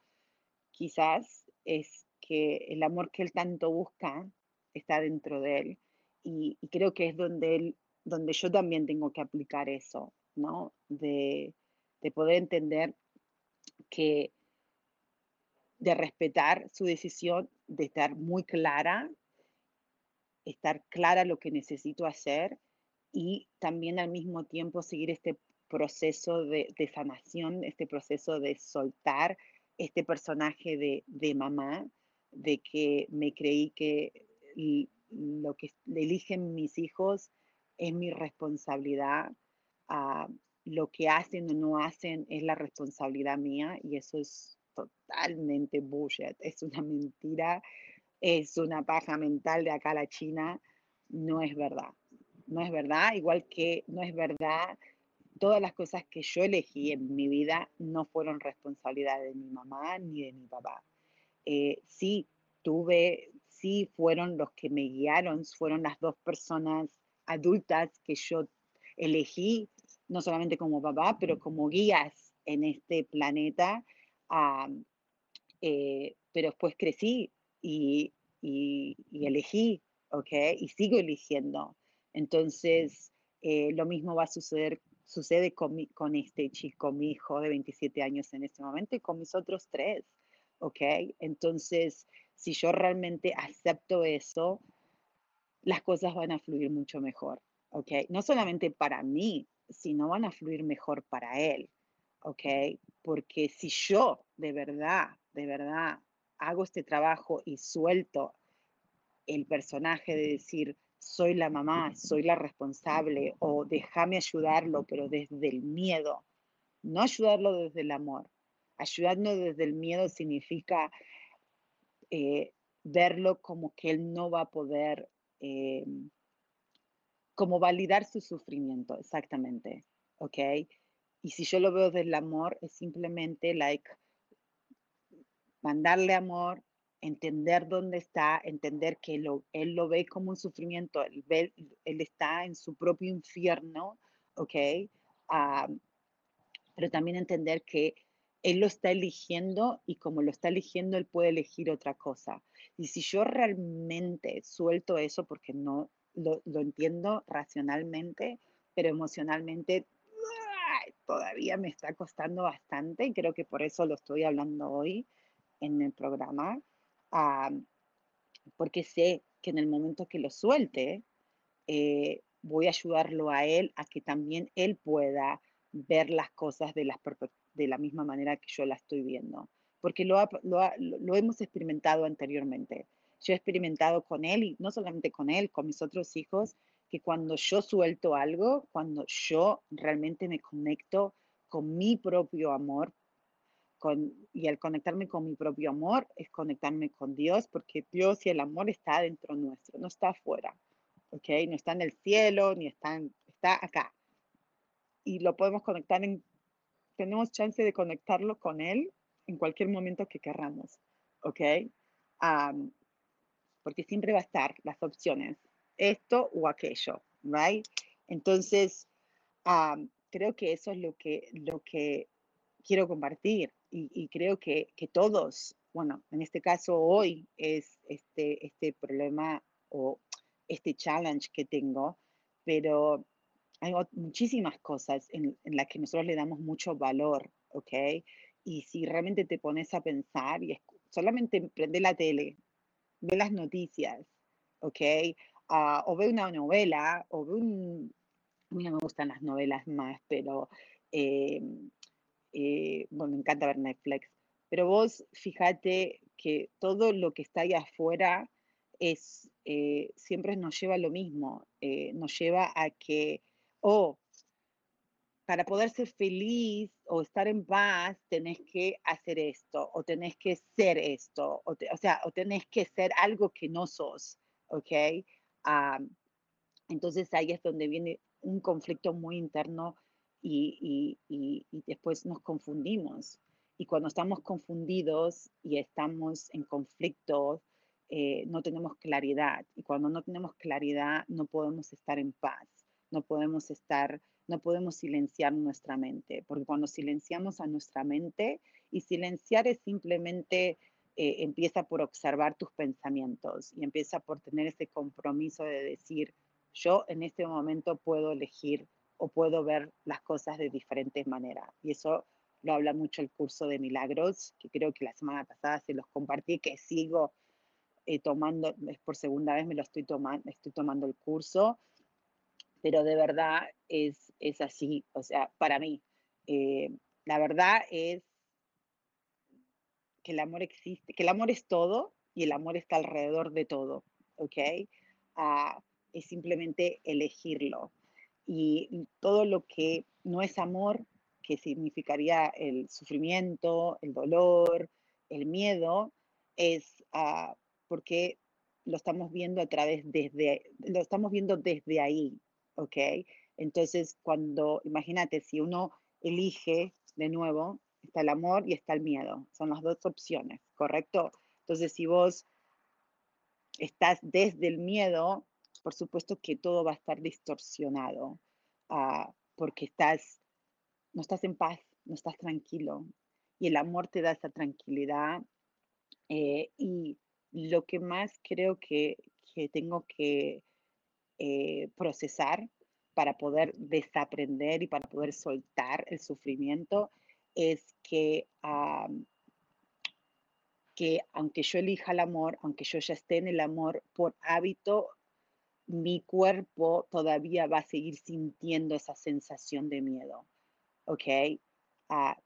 quizás es que el amor que él tanto busca está dentro de él. Y, creo que es donde, él, donde yo también tengo que aplicar eso, de poder entender que, de respetar su decisión, de estar muy clara, estar clara lo que necesito hacer y también al mismo tiempo seguir este proceso de, de sanación, este proceso de soltar este personaje de, de mamá, de que me creí que lo que eligen mis hijos es mi responsabilidad. Ah, lo que hacen o no hacen es la responsabilidad mía y eso es totalmente bullshit, es una mentira, es una paja mental de acá a la China, no es verdad, no es verdad, igual que no es verdad, todas las cosas que yo elegí en mi vida no fueron responsabilidad de mi mamá ni de mi papá. Eh, sí, tuve sí fueron los que me guiaron, fueron las dos personas adultas que yo elegí, no solamente como papá, pero como guías en este planeta. Eh, pero después crecí y, elegí, ¿ok? Y sigo eligiendo. Entonces, eh, lo mismo va a suceder, sucede con, con este chico, mi hijo de 27 años en este momento y con mis otros tres, ¿ok? Entonces, si yo realmente acepto eso, las cosas van a fluir mucho mejor, ¿ok? No solamente para mí, sino van a fluir mejor para él, ¿ok? Porque si yo de verdad, de verdad hago este trabajo y suelto el personaje de decir, soy la mamá, soy la responsable o déjame ayudarlo, pero desde el miedo, no ayudarlo desde el amor. Ayudarlo desde el miedo significa eh, verlo como que él no va a poder, eh, como validar su sufrimiento, exactamente, ¿ok? Y si yo lo veo desde el amor, es simplemente, like, mandarle amor, entender dónde está, entender que lo, él lo ve como un sufrimiento, él, él está en su propio infierno, ¿ok? Ah, pero también entender que él lo está eligiendo y como lo está eligiendo, él puede elegir otra cosa. Y si yo realmente suelto eso, porque no lo, entiendo racionalmente, pero emocionalmente todavía me está costando bastante y creo que por eso lo estoy hablando hoy en el programa, ah, porque sé que en el momento que lo suelte, eh, voy a ayudarlo a él a que también él pueda ver las cosas de las de la misma manera que yo la estoy viendo, porque lo, lo, hemos experimentado anteriormente. Yo he experimentado con él y no solamente con él, con mis otros hijos, que cuando yo suelto algo, cuando yo realmente me conecto con mi propio amor, con, y al conectarme con mi propio amor es conectarme con Dios, porque Dios y el amor está dentro nuestro, no está afuera, ¿ok? No está en el cielo, ni está, está acá. Y lo podemos conectar en tenemos chance de conectarlo con Él en cualquier momento que querramos, ¿ok? Porque siempre va a estar las opciones, esto o aquello, ¿right? Entonces, creo que eso es lo que, lo que quiero compartir y, creo que, que, todos, bueno, en este caso hoy es este, este problema o este challenge que tengo, pero hay muchísimas cosas en, las que nosotros le damos mucho valor, ¿ok? Y si realmente te pones a pensar y solamente prende la tele, ve las noticias, ¿ok? Ah, o ve una novela, o ve un... A mí no me gustan las novelas más, pero... Eh, eh, bueno, me encanta ver Netflix, pero vos fíjate que todo lo que está ahí afuera es, eh, siempre nos lleva a lo mismo, nos lleva a que, oh, para poder ser feliz o estar en paz, tenés que hacer esto, o tenés que ser esto, o, sea, o tenés que ser algo que no sos, ¿ok? Ah, entonces ahí es donde viene un conflicto muy interno y, después nos confundimos. Y cuando estamos confundidos y estamos en conflicto, eh, no tenemos claridad. Y cuando no tenemos claridad, no podemos estar en paz, no podemos estar no podemos silenciar nuestra mente, porque cuando silenciamos a nuestra mente, y silenciar es simplemente eh, empieza por observar tus pensamientos y empieza por tener ese compromiso de decir, yo en este momento puedo elegir o puedo ver las cosas de diferentes maneras. Y eso lo habla mucho el curso de milagros, que creo que la semana pasada se los compartí, que sigo eh, tomando, es por segunda vez me lo estoy tomando, estoy tomando el curso pero de verdad es, es así, o sea, para mí. Eh, la verdad es que el amor existe, que el amor es todo y el amor está alrededor de todo, ¿ok? Ah, es simplemente elegirlo. Y todo lo que no es amor, que significaría el sufrimiento, el dolor, el miedo, es uh, porque lo estamos viendo a través desde, lo estamos viendo desde ahí, ¿ok? Entonces, cuando, imagínate, si uno elige de nuevo, está el amor y está el miedo, son las dos opciones, ¿correcto? Entonces, si vos estás desde el miedo, por supuesto que todo va a estar distorsionado, uh, porque estás, no estás en paz, no estás tranquilo, y el amor te da esa tranquilidad. Eh, y lo que más creo que, que tengo que eh, procesar para poder desaprender y para poder soltar el sufrimiento es que, que aunque yo elija el amor, aunque yo ya esté en el amor por hábito, mi cuerpo todavía va a seguir sintiendo esa sensación de miedo. ¿Ok? Ah,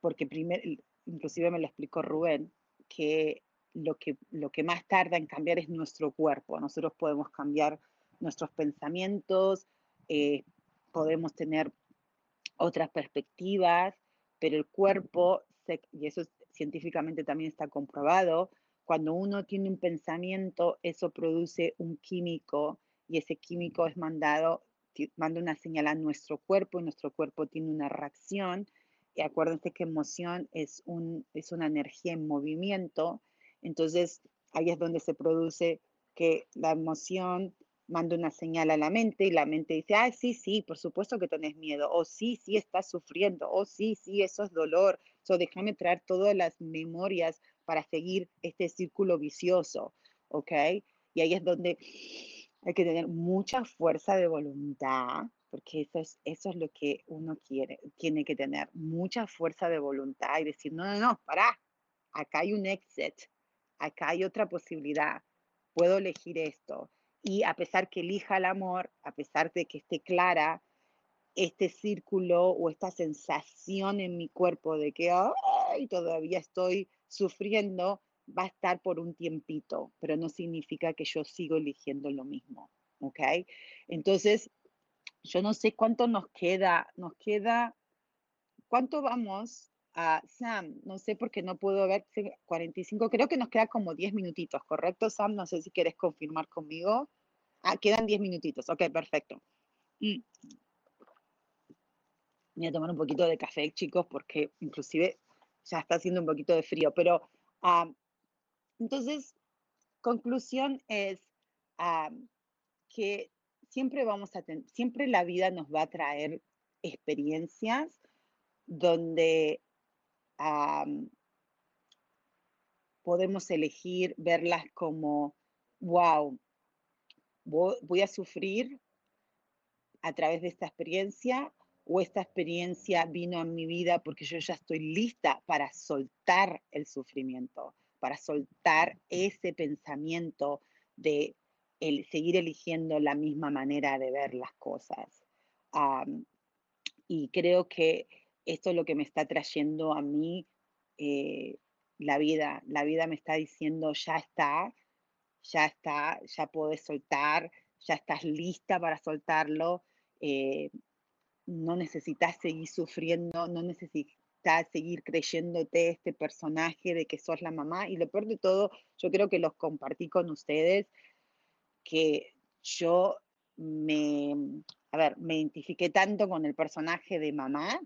porque primero, inclusive me lo explicó Rubén, que lo, que lo que más tarda en cambiar es nuestro cuerpo. Nosotros podemos cambiar nuestros pensamientos, eh, podemos tener otras perspectivas, pero el cuerpo, y eso científicamente también está comprobado, cuando uno tiene un pensamiento, eso produce un químico y ese químico es mandado, manda una señal a nuestro cuerpo y nuestro cuerpo tiene una reacción. Y acuérdense que emoción es, un, es una energía en movimiento. Entonces, ahí es donde se produce que la emoción mando una señal a la mente y la mente dice, ah, sí, sí, por supuesto que tenés miedo, o sí, sí, estás sufriendo, o sí, sí, eso es dolor, so déjame traer todas las memorias para seguir este círculo vicioso, ¿ok? Y ahí es donde hay que tener mucha fuerza de voluntad, porque eso es, eso es lo que uno quiere, tiene que tener, mucha fuerza de voluntad y decir, no, no, no, pará, acá hay un exit, acá hay otra posibilidad, puedo elegir esto y a pesar que elija el amor, a pesar de que esté clara, este círculo o esta sensación en mi cuerpo de que todavía estoy sufriendo, va a estar por un tiempito, pero no significa que yo sigo eligiendo lo mismo, ¿ok? Entonces, yo no sé cuánto nos queda, nos queda, ¿cuánto vamos? Sam, no sé por qué no puedo ver 45, creo que nos queda como 10 minutitos, ¿correcto, Sam? No sé si quieres confirmar conmigo. Ah, quedan 10 minutitos, ok, perfecto. Mm. Voy a tomar un poquito de café, chicos, porque inclusive ya está haciendo un poquito de frío, pero ah, entonces, conclusión es ah, que siempre vamos a tener, siempre la vida nos va a traer experiencias donde podemos elegir verlas como, wow, voy a sufrir a través de esta experiencia o esta experiencia vino a mi vida porque yo ya estoy lista para soltar el sufrimiento, para soltar ese pensamiento de el seguir eligiendo la misma manera de ver las cosas. y creo que esto es lo que me está trayendo a mí eh, la vida. La vida me está diciendo, ya está, ya está, ya puedes soltar, ya estás lista para soltarlo. Eh, no necesitas seguir sufriendo, no necesitas seguir creyéndote este personaje de que sos la mamá. Y lo peor de todo, yo creo que los compartí con ustedes, que yo me, a ver, me identifiqué tanto con el personaje de mamá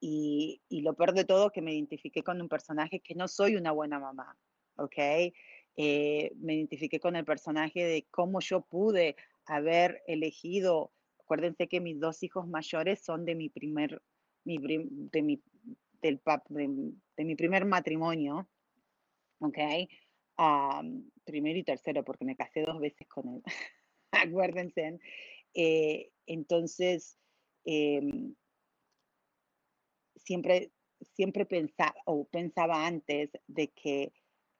y, y, lo peor de todo, que me identifiqué con un personaje que no soy una buena mamá, ¿ok? Eh, me identifiqué con el personaje de cómo yo pude haber elegido, acuérdense que mis dos hijos mayores son de mi primer, mi, de, mi, del, de, mi primer matrimonio, ¿ok? primero y tercero, porque me casé dos veces con él, acuérdense. Eh, entonces, em, siempre, siempre pensaba, o pensaba antes de que,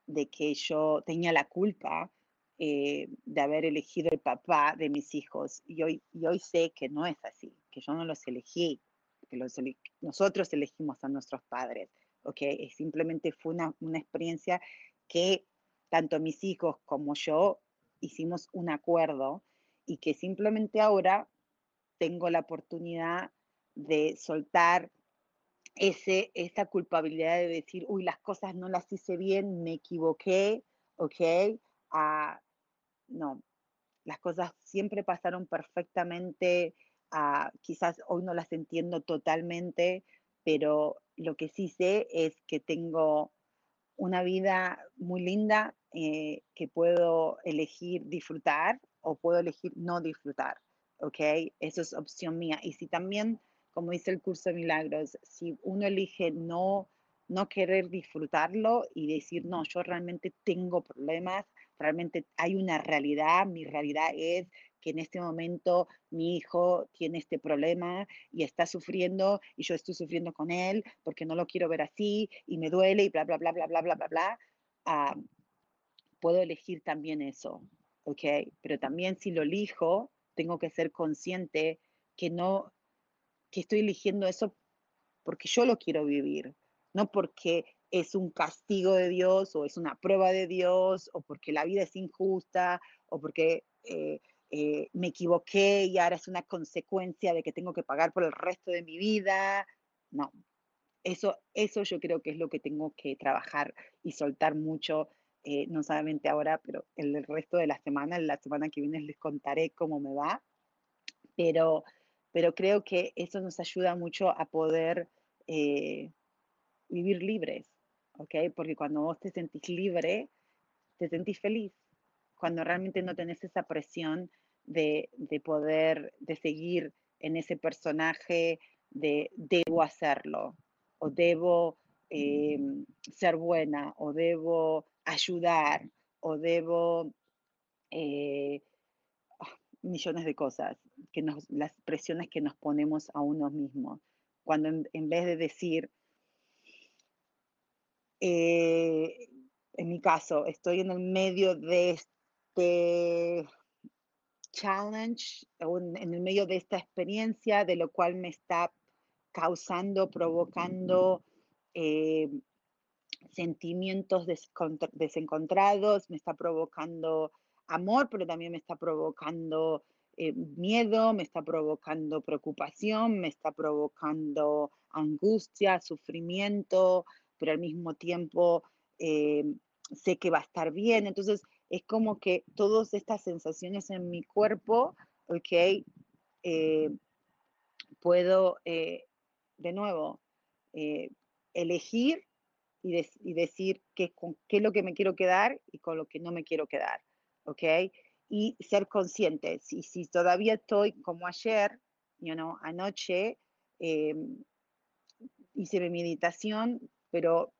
de que yo tenía la culpa eh, de haber elegido el papá de mis hijos. Y hoy, y hoy sé que no es así, que yo no los elegí, que nosotros elegimos a nuestros padres. ¿okay? Simplemente fue una, una experiencia que tanto mis hijos como yo hicimos un acuerdo y que simplemente ahora tengo la oportunidad de soltar ese, esa culpabilidad de decir, uy, las cosas no las hice bien, me equivoqué, ¿ok? Ah, no, las cosas siempre pasaron perfectamente, ah, quizás hoy no las entiendo totalmente, pero lo que sí sé es que tengo una vida muy linda eh, que puedo elegir disfrutar o puedo elegir no disfrutar, ¿ok? Eso es opción mía. Y si también como dice el curso de milagros, si uno elige no, no querer disfrutarlo y decir, no, yo realmente tengo problemas, realmente hay una realidad, mi realidad es que en este momento mi hijo tiene este problema y está sufriendo y yo estoy sufriendo con él porque no lo quiero ver así y me duele y bla, bla, bla, bla, bla, bla, bla, bla. Ah, puedo elegir también eso, ¿ok? Pero también si lo elijo, tengo que ser consciente que no, que estoy eligiendo eso porque yo lo quiero vivir, no porque es un castigo de Dios o es una prueba de Dios o porque la vida es injusta o porque eh, eh, me equivoqué y ahora es una consecuencia de que tengo que pagar por el resto de mi vida. No, eso, eso yo creo que es lo que tengo que trabajar y soltar mucho, eh, no solamente ahora, pero el resto de la semana, la semana que viene les contaré cómo me va, pero pero creo que eso nos ayuda mucho a poder eh, vivir libres, ¿ok? Porque cuando vos te sentís libre, te sentís feliz. Cuando realmente no tenés esa presión de, poder, de seguir en ese personaje de debo hacerlo, o debo em, ser buena, o debo ayudar, o debo eh, millones de cosas, que nos, las presiones que nos ponemos a uno mismo. Cuando en, vez de decir, eh, en mi caso, estoy en el medio de este challenge, en el medio de esta experiencia, de lo cual me está causando, provocando eh, sentimientos desencontrados, me está provocando amor, pero también me está provocando eh, miedo, me está provocando preocupación, me está provocando angustia, sufrimiento, pero al mismo tiempo eh, sé que va a estar bien. Entonces, es como que todas estas sensaciones en mi cuerpo, ok, eh, puedo de nuevo elegir y, decir qué, con qué es lo que me quiero quedar y con lo que no me quiero quedar. Y ser consciente. Si, si todavía estoy como ayer, you know, anoche eh, hice mi meditación, pero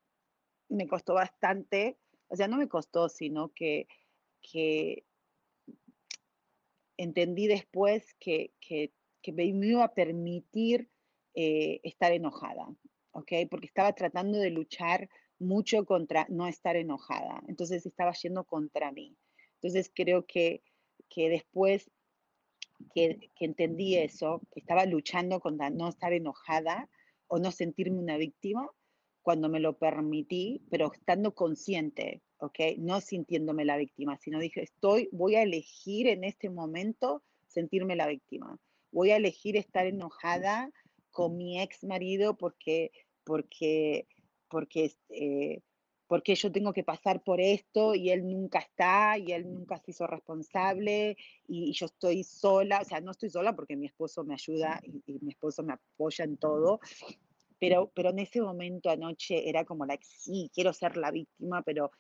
me costó bastante, o sea, no me costó, sino que, que entendí después que, que, que, me iba a permitir eh, estar enojada, ¿ok? Porque estaba tratando de luchar mucho contra no estar enojada. Entonces estaba yendo contra mí. Entonces creo que, que después que, entendí eso, que estaba luchando contra no estar enojada o no sentirme una víctima, cuando me lo permití, pero estando consciente, ¿ok? No sintiéndome la víctima, sino dije, estoy, voy a elegir en este momento sentirme la víctima. Voy a elegir estar enojada con mi ex marido porque, porque, porque, eh, porque yo tengo que pasar por esto y él nunca está y él nunca se hizo responsable y, yo estoy sola, o sea, no estoy sola porque mi esposo me ayuda y, y mi esposo me apoya en todo, pero, pero en ese momento anoche era como la, sí, quiero ser la víctima, pero,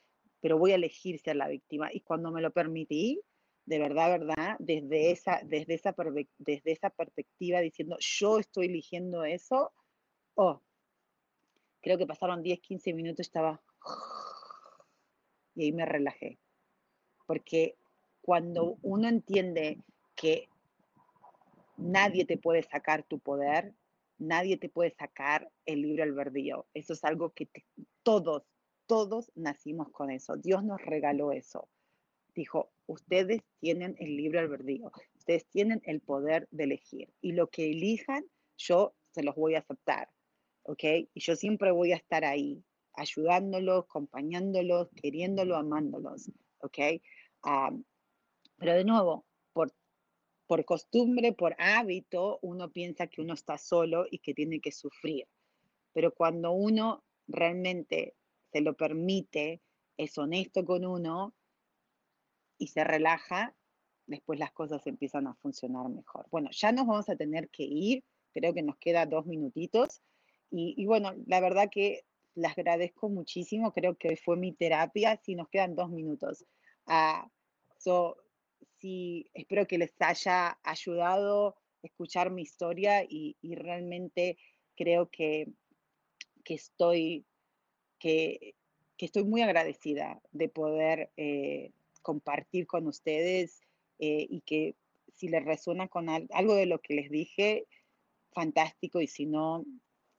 pero voy a elegir ser la víctima. Y cuando me lo permití, de verdad, verdad, desde esa, desde esa, desde esa perspectiva, diciendo, yo estoy eligiendo eso, oh, creo que pasaron 10, 15 minutos, estaba, y ahí me relajé. Porque cuando uno entiende que nadie te puede sacar tu poder, nadie te puede sacar el libre albedrío. Eso es algo que todos, todos nacimos con eso. Dios nos regaló eso. Dijo, ustedes tienen el libre albedrío, ustedes tienen el poder de elegir y lo que elijan, yo se los voy a aceptar, ¿ok? Y yo siempre voy a estar ahí, ayudándolos, acompañándolos, queriéndolos, amándolos, ¿ok? pero de nuevo, por por costumbre, por hábito, uno piensa que uno está solo y que tiene que sufrir. Pero cuando uno realmente se lo permite, es honesto con uno y se relaja, después las cosas empiezan a funcionar mejor. Bueno, ya nos vamos a tener que ir, creo que nos queda dos minutitos. Y, bueno, la verdad que les agradezco muchísimo, creo que fue mi terapia, si nos quedan dos minutos. Uh, sí, espero que les haya ayudado escuchar mi historia y, realmente creo que, estoy, que, estoy muy agradecida de poder eh, compartir con ustedes eh, y que si les resuena con algo de lo que les dije, fantástico y si no,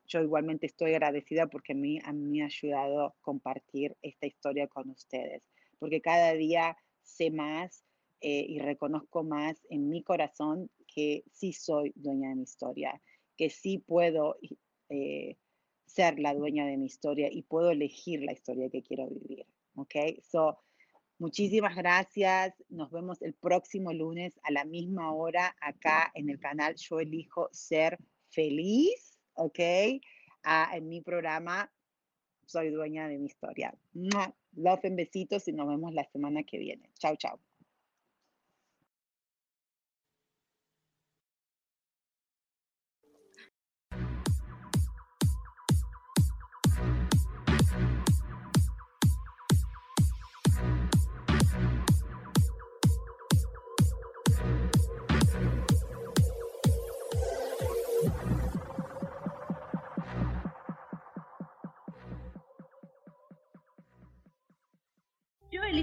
yo igualmente estoy agradecida porque a mí, a mí me ha ayudado a compartir esta historia con ustedes, porque cada día sé más eh, y reconozco más en mi corazón que sí soy dueña de mi historia, que sí puedo eh, ser la dueña de mi historia y puedo elegir la historia que quiero vivir. ¿Ok? So, muchísimas gracias. Nos vemos el próximo lunes a la misma hora acá en el canal Yo Elijo Ser Feliz. ¿Ok? Ah, en mi programa Soy Dueña de mi Historia. Love en besitos y nos vemos la semana que viene. Chao, chao.